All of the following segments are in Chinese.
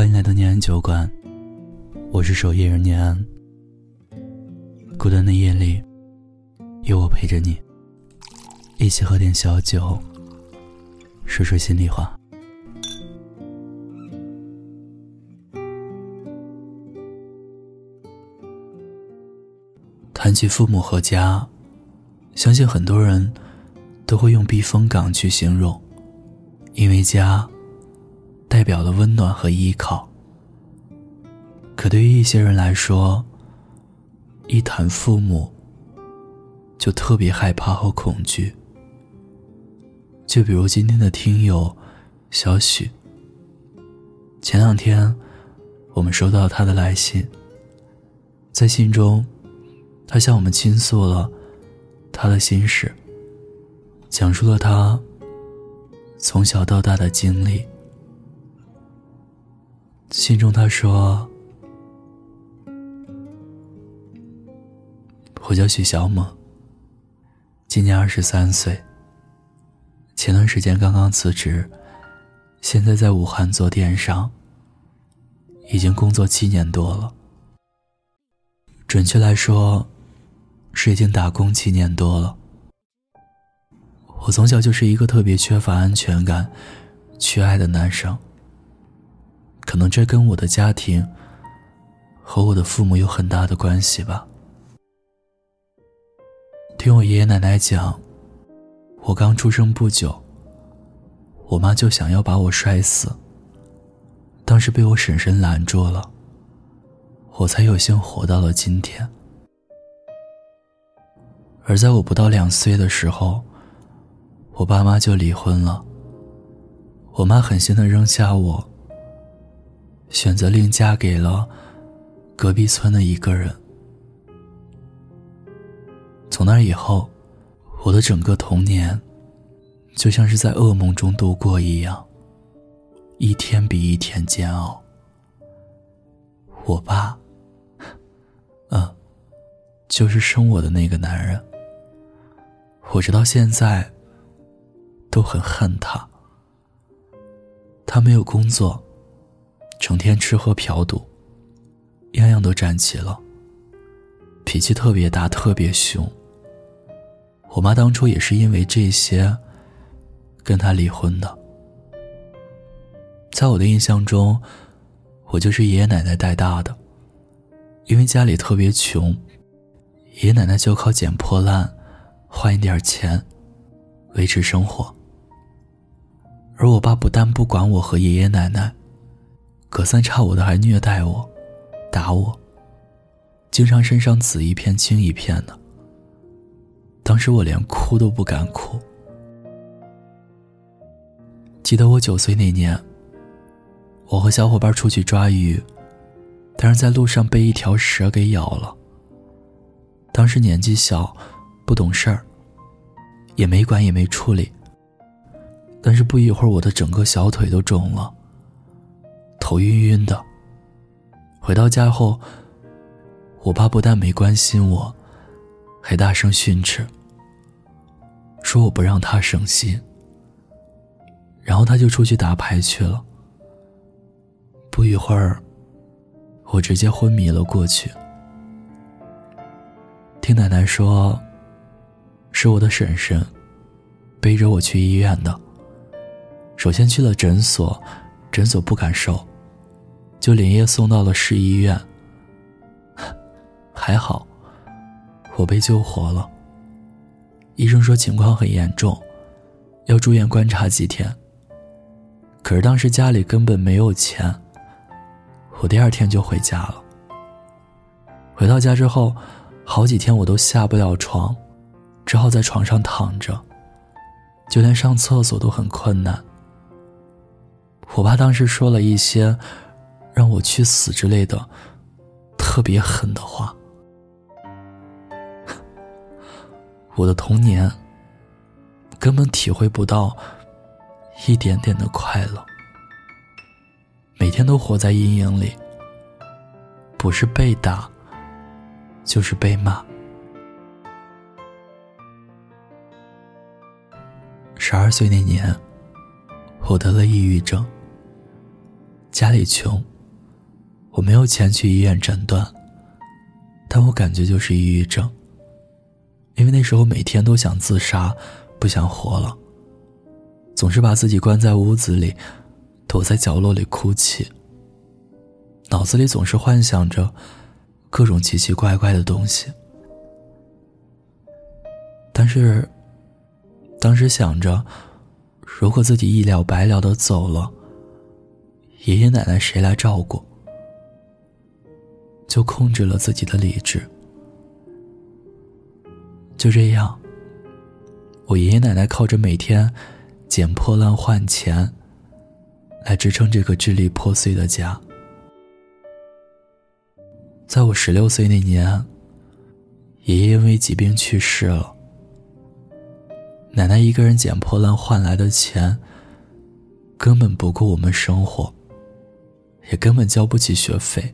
欢迎来到念安酒馆，我是守夜人念安。孤单的夜里，有我陪着你，一起喝点小酒，说说心里话。谈起父母和家，相信很多人都会用避风港去形容，因为家。代表了温暖和依靠。可对于一些人来说，一谈父母，就特别害怕和恐惧。就比如今天的听友小许，前两天我们收到他的来信，在信中，他向我们倾诉了他的心事，讲述了他从小到大的经历。信中他说：“我叫许小猛，今年二十三岁。前段时间刚刚辞职，现在在武汉做电商，已经工作七年多了。准确来说，是已经打工七年多了。我从小就是一个特别缺乏安全感、缺爱的男生。”可能这跟我的家庭和我的父母有很大的关系吧。听我爷爷奶奶讲，我刚出生不久，我妈就想要把我摔死。当时被我婶婶拦住了，我才有幸活到了今天。而在我不到两岁的时候，我爸妈就离婚了。我妈狠心的扔下我。选择另嫁给了隔壁村的一个人。从那以后，我的整个童年就像是在噩梦中度过一样，一天比一天煎熬。我爸，嗯，就是生我的那个男人，我直到现在都很恨他。他没有工作。成天吃喝嫖赌，样样都占齐了。脾气特别大，特别凶。我妈当初也是因为这些，跟他离婚的。在我的印象中，我就是爷爷奶奶带大的，因为家里特别穷，爷爷奶奶就靠捡破烂，换一点钱，维持生活。而我爸不但不管我和爷爷奶奶。隔三差五的还虐待我，打我，经常身上紫一片青一片的。当时我连哭都不敢哭。记得我九岁那年，我和小伙伴出去抓鱼，但是在路上被一条蛇给咬了。当时年纪小，不懂事儿，也没管也没处理。但是不一会儿，我的整个小腿都肿了。头晕晕的。回到家后，我爸不但没关心我，还大声训斥，说我不让他省心。然后他就出去打牌去了。不一会儿，我直接昏迷了过去。听奶奶说，是我的婶婶背着我去医院的。首先去了诊所，诊所不敢收。就连夜送到了市医院。还好，我被救活了。医生说情况很严重，要住院观察几天。可是当时家里根本没有钱，我第二天就回家了。回到家之后，好几天我都下不了床，只好在床上躺着，就连上厕所都很困难。我爸当时说了一些。让我去死之类的，特别狠的话。我的童年根本体会不到一点点的快乐，每天都活在阴影里，不是被打，就是被骂。十二岁那年，我得了抑郁症。家里穷，我没有钱去医院诊断，但我感觉就是抑郁症。因为那时候每天都想自杀，不想活了，总是把自己关在屋子里，躲在角落里哭泣。脑子里总是幻想着各种奇奇怪怪的东西，但是当时想着，如果自己一了百了的走了，爷爷奶奶谁来照顾？就控制了自己的理智。就这样，我爷爷奶奶靠着每天捡破烂换钱，来支撑这个支离破碎的家。在我十六岁那年，爷爷因为疾病去世了，奶奶一个人捡破烂换来的钱，根本不够我们生活，也根本交不起学费。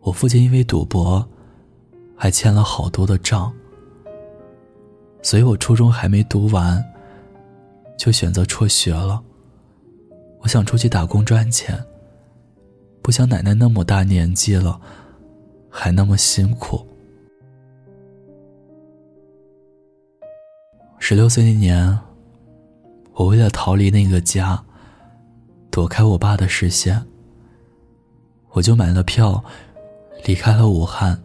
我父亲因为赌博。还欠了好多的账，所以我初中还没读完，就选择辍学了。我想出去打工赚钱，不想奶奶那么大年纪了，还那么辛苦。十六岁那年，我为了逃离那个家，躲开我爸的视线，我就买了票，离开了武汉。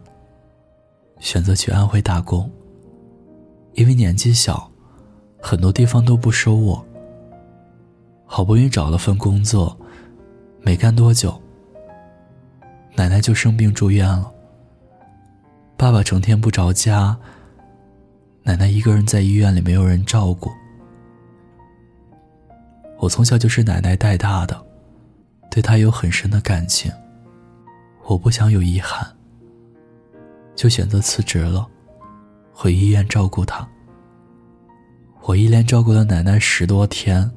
选择去安徽打工，因为年纪小，很多地方都不收我。好不容易找了份工作，没干多久，奶奶就生病住院了。爸爸成天不着家，奶奶一个人在医院里没有人照顾。我从小就是奶奶带大的，对她有很深的感情，我不想有遗憾。就选择辞职了，回医院照顾他。我一连照顾了奶奶十多天，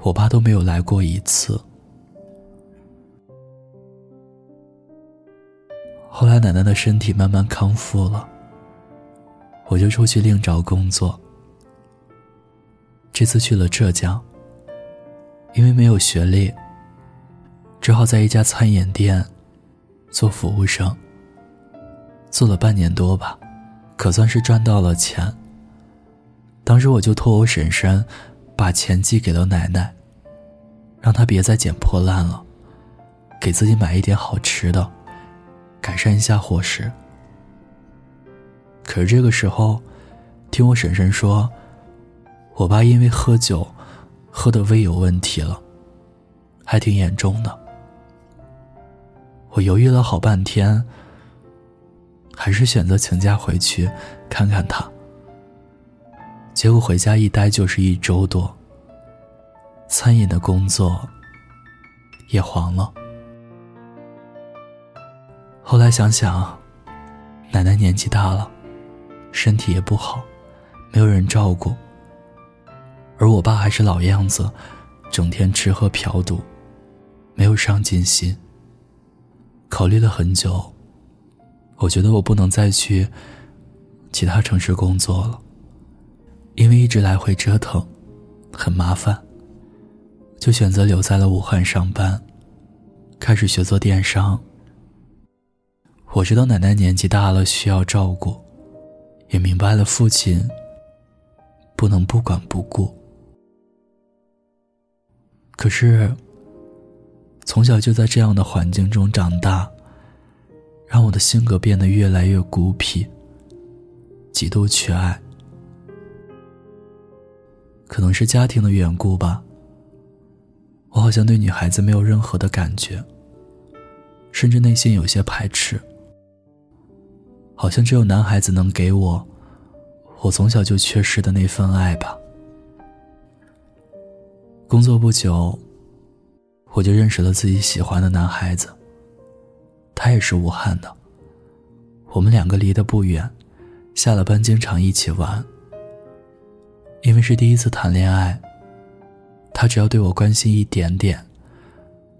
我爸都没有来过一次。后来奶奶的身体慢慢康复了，我就出去另找工作。这次去了浙江，因为没有学历，只好在一家餐饮店做服务生。做了半年多吧，可算是赚到了钱。当时我就托我婶婶，把钱寄给了奶奶，让她别再捡破烂了，给自己买一点好吃的，改善一下伙食。可是这个时候，听我婶婶说，我爸因为喝酒，喝的胃有问题了，还挺严重的。我犹豫了好半天。还是选择请假回去看看他。结果回家一待就是一周多。餐饮的工作也黄了。后来想想，奶奶年纪大了，身体也不好，没有人照顾。而我爸还是老样子，整天吃喝嫖赌，没有上进心。考虑了很久。我觉得我不能再去其他城市工作了，因为一直来回折腾，很麻烦。就选择留在了武汉上班，开始学做电商。我知道奶奶年纪大了需要照顾，也明白了父亲不能不管不顾。可是，从小就在这样的环境中长大。让我的性格变得越来越孤僻，极度缺爱。可能是家庭的缘故吧，我好像对女孩子没有任何的感觉，甚至内心有些排斥。好像只有男孩子能给我，我从小就缺失的那份爱吧。工作不久，我就认识了自己喜欢的男孩子。他也是武汉的，我们两个离得不远，下了班经常一起玩。因为是第一次谈恋爱，他只要对我关心一点点，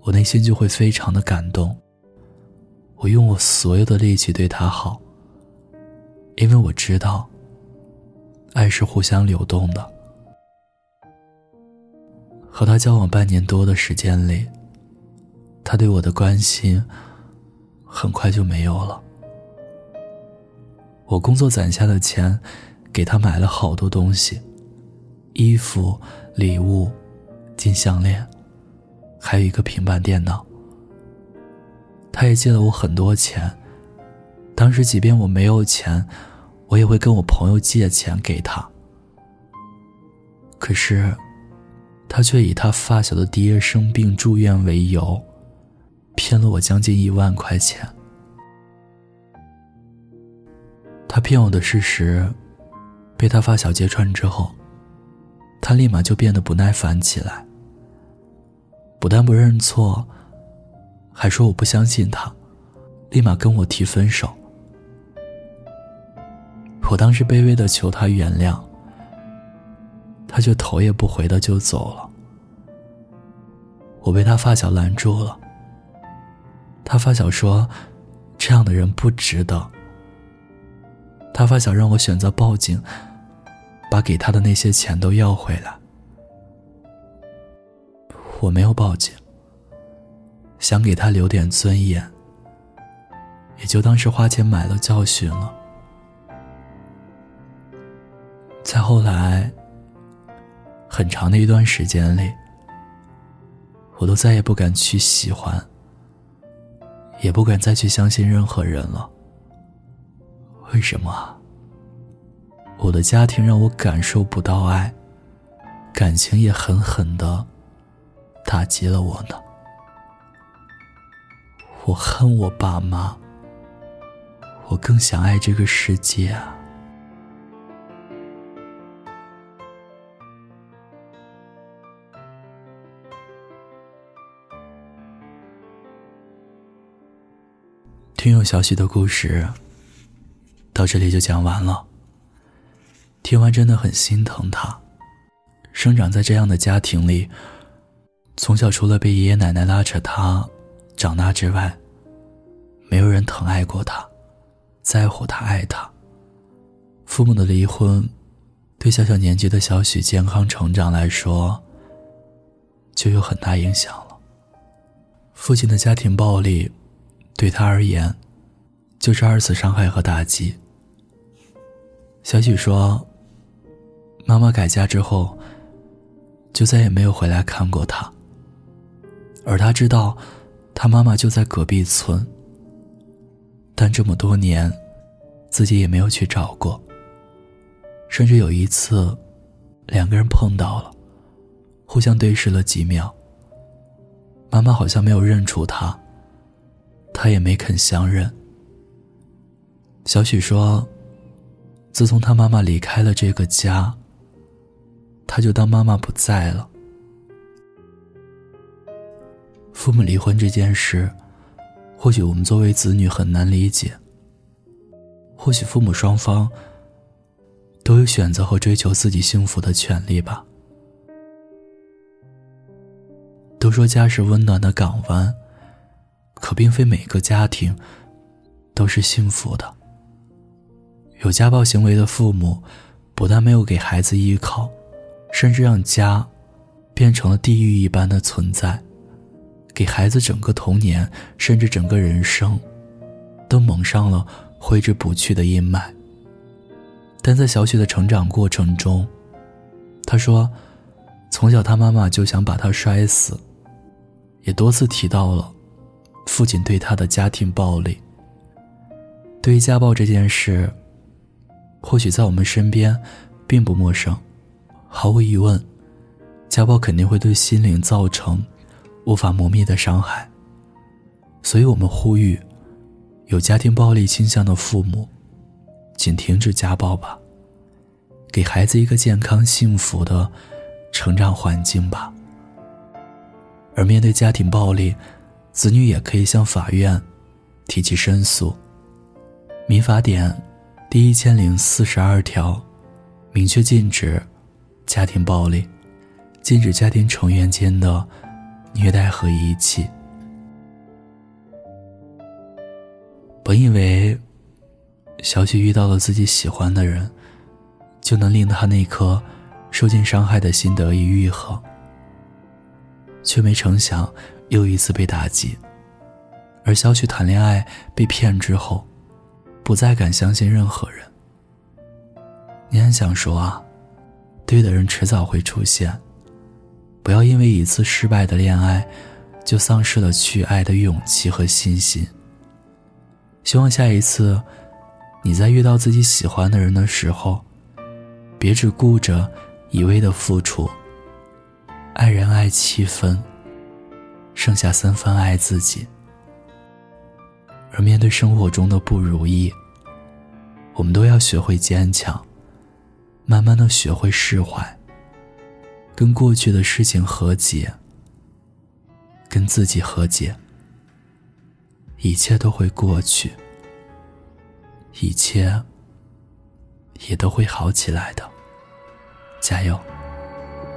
我内心就会非常的感动。我用我所有的力气对他好，因为我知道，爱是互相流动的。和他交往半年多的时间里，他对我的关心很快就没有了。我工作攒下的钱，给他买了好多东西，衣服、礼物、金项链，还有一个平板电脑。他也借了我很多钱。当时，即便我没有钱，我也会跟我朋友借钱给他。可是，他却以他发小的爹生病住院为由，骗了我将近一万块钱。他骗我的事实，被他发小揭穿之后，他立马就变得不耐烦起来。不但不认错，还说我不相信他，立马跟我提分手。我当时卑微的求他原谅，他却头也不回的就走了。我被他发小拦住了。他发小说：“这样的人不值得。”他发小让我选择报警，把给他的那些钱都要回来。我没有报警，想给他留点尊严，也就当是花钱买了教训了。再后来，很长的一段时间里，我都再也不敢去喜欢，也不敢再去相信任何人了。为什么？我的家庭让我感受不到爱，感情也狠狠的打击了我呢。我恨我爸妈，我更想爱这个世界啊。听友小许的故事，到这里就讲完了。听完真的很心疼他，生长在这样的家庭里，从小除了被爷爷奶奶拉扯他长大之外，没有人疼爱过他，在乎他，爱他。父母的离婚，对小小年纪的小许健康成长来说，就有很大影响了。父亲的家庭暴力。对他而言，就是二次伤害和打击。小许说：“妈妈改嫁之后，就再也没有回来看过他。而他知道，他妈妈就在隔壁村。但这么多年，自己也没有去找过。甚至有一次，两个人碰到了，互相对视了几秒。妈妈好像没有认出他。”他也没肯相认。小许说：“自从他妈妈离开了这个家，他就当妈妈不在了。父母离婚这件事，或许我们作为子女很难理解。或许父母双方都有选择和追求自己幸福的权利吧。都说家是温暖的港湾。”可并非每个家庭都是幸福的。有家暴行为的父母，不但没有给孩子依靠，甚至让家变成了地狱一般的存在，给孩子整个童年，甚至整个人生，都蒙上了挥之不去的阴霾。但在小雪的成长过程中，他说，从小他妈妈就想把他摔死，也多次提到了。父亲对他的家庭暴力。对于家暴这件事，或许在我们身边并不陌生。毫无疑问，家暴肯定会对心灵造成无法磨灭的伤害。所以我们呼吁，有家庭暴力倾向的父母，请停止家暴吧，给孩子一个健康幸福的成长环境吧。而面对家庭暴力，子女也可以向法院提起申诉。民法典第一千零四十二条明确禁止家庭暴力，禁止家庭成员间的虐待和遗弃。本以为小许遇到了自己喜欢的人，就能令他那颗受尽伤害的心得以愈合，却没成想又一次被打击。而小许谈恋爱被骗之后，不再敢相信任何人。你很想说啊，对的人迟早会出现，不要因为一次失败的恋爱，就丧失了去爱的勇气和信心。希望下一次，你在遇到自己喜欢的人的时候，别只顾着一味的付出。爱人爱七分，剩下三分爱自己。而面对生活中的不如意，我们都要学会坚强，慢慢的学会释怀，跟过去的事情和解，跟自己和解，一切都会过去，一切也都会好起来的，加油！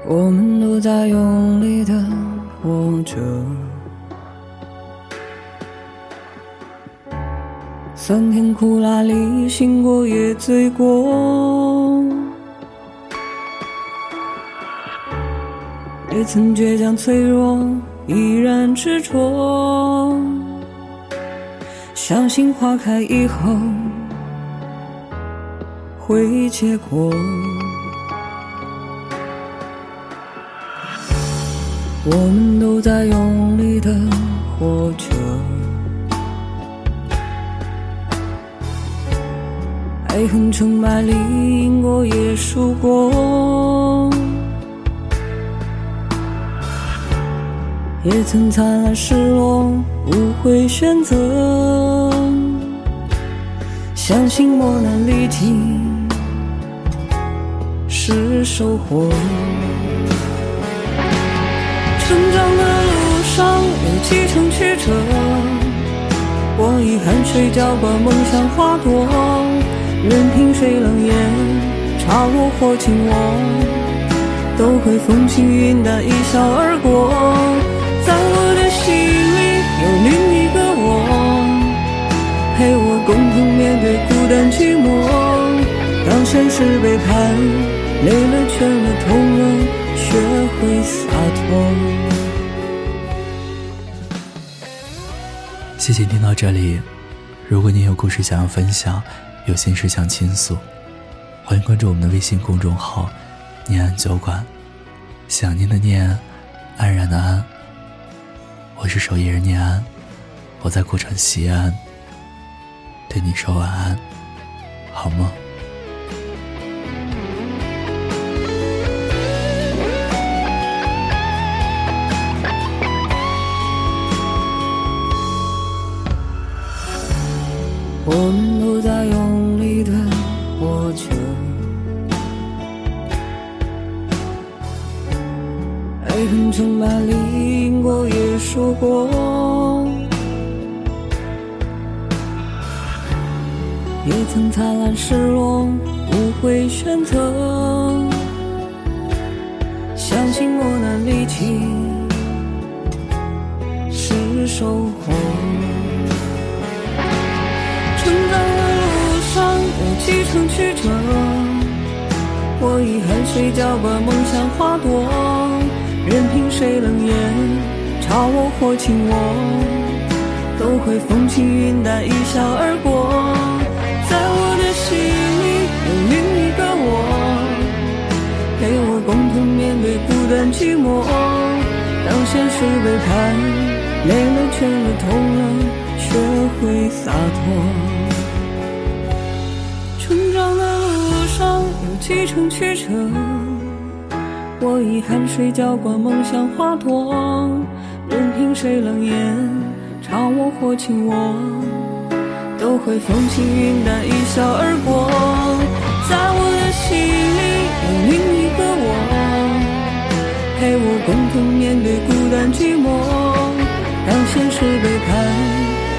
我们都在用力的活着。酸甜苦辣里，醒过也醉过，也曾倔强脆弱，依然执着。相信花开以后会结果。我们都在用力的活着。爱恨成败里，赢过也输过，也曾灿烂失落，无悔选择。相信磨难历尽是收获。成长的路上有几程曲折，我以汗水浇灌梦想花朵。任凭谁冷眼嘲我或轻我，都会风轻云淡一笑而过。在我的心里有另一个我，陪我共同面对孤单寂寞。当现实背叛，累了倦了痛了，学会洒脱。谢谢听到这里，如果你有故事想要分享。有心事想倾诉，欢迎关注我们的微信公众号“念安酒馆”。想念的念，安然的安。我是守夜人念安，我在古城西安，对你说晚安，好梦。我们都在用力的活着，爱恨成败里，赢过也输过，也曾灿烂失落，无悔选择，相信磨难历尽是收获。几程曲折，我以汗水浇灌梦想花朵，任凭谁冷眼嘲我或轻我，都会风轻云淡一笑而过。在我的心里有另一个我，陪我共同面对孤单寂寞。当现实背叛，上有几程曲折，我以汗水浇灌梦想花朵，任凭谁冷眼嘲我或轻我，都会风轻云淡一笑而过。在我的心里有另一个我，陪我共同面对孤单寂寞。当现实背叛，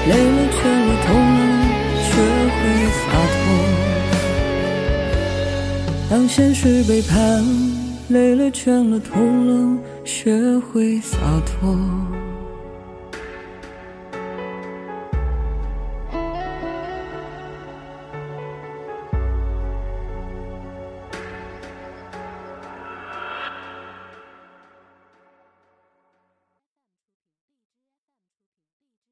累了倦了痛了，学会洒脱。当现实背叛，累了倦了痛了，学会洒脱。